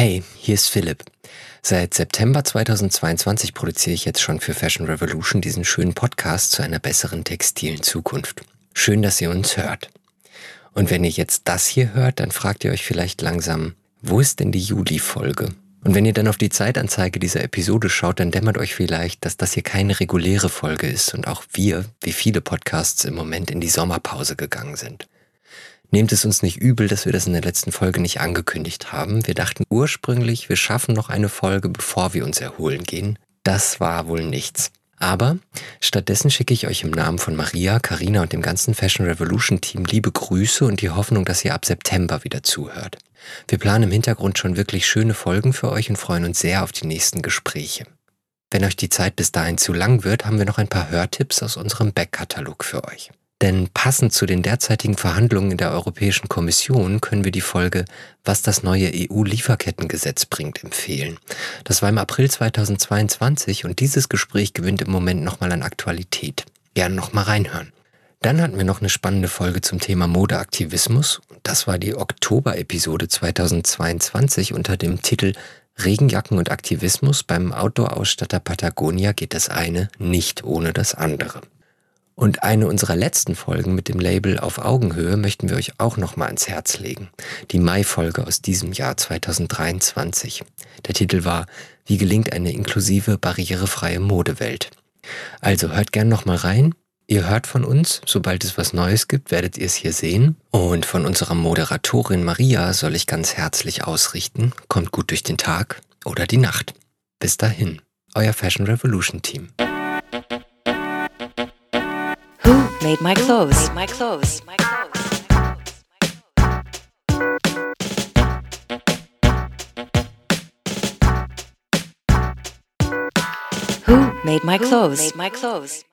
Hey, hier ist Philipp. Seit September 2022 produziere ich jetzt schon für Fashion Revolution diesen schönen Podcast zu einer besseren textilen Zukunft. Schön, dass ihr uns hört. Und wenn ihr jetzt das hier hört, dann fragt ihr euch vielleicht langsam, wo ist denn die Juli-Folge? Und wenn ihr dann auf die Zeitanzeige dieser Episode schaut, dann dämmert euch vielleicht, dass das hier keine reguläre Folge ist und auch wir, wie viele Podcasts im Moment, in die Sommerpause gegangen sind. Nehmt es uns nicht übel, dass wir das in der letzten Folge nicht angekündigt haben. Wir dachten ursprünglich, wir schaffen noch eine Folge, bevor wir uns erholen gehen. Das war wohl nichts. Aber stattdessen schicke ich euch im Namen von Maria, Karina und dem ganzen Fashion Revolution Team liebe Grüße und die Hoffnung, dass ihr ab September wieder zuhört. Wir planen im Hintergrund schon wirklich schöne Folgen für euch und freuen uns sehr auf die nächsten Gespräche. Wenn euch die Zeit bis dahin zu lang wird, haben wir noch ein paar Hörtipps aus unserem Backkatalog für euch. Denn passend zu den derzeitigen Verhandlungen in der Europäischen Kommission können wir die Folge Was das neue EU-Lieferkettengesetz bringt empfehlen. Das war im April 2022 und dieses Gespräch gewinnt im Moment nochmal an Aktualität. Gerne nochmal reinhören. Dann hatten wir noch eine spannende Folge zum Thema Modeaktivismus. Das war die Oktober-Episode 2022 unter dem Titel Regenjacken und Aktivismus. Beim Outdoor-Ausstatter Patagonia geht das eine nicht ohne das andere. Und eine unserer letzten Folgen mit dem Label Auf Augenhöhe möchten wir euch auch nochmal ans Herz legen. Die Mai-Folge aus diesem Jahr 2023. Der Titel war Wie gelingt eine inklusive, barrierefreie Modewelt? Also hört gern nochmal rein. Ihr hört von uns, sobald es was Neues gibt, werdet ihr es hier sehen. Und von unserer Moderatorin Maria soll ich ganz herzlich ausrichten, kommt gut durch den Tag oder die Nacht. Bis dahin, euer Fashion Revolution Team. Made my clothes. Made my clothes. Who made my clothes? Made my clothes.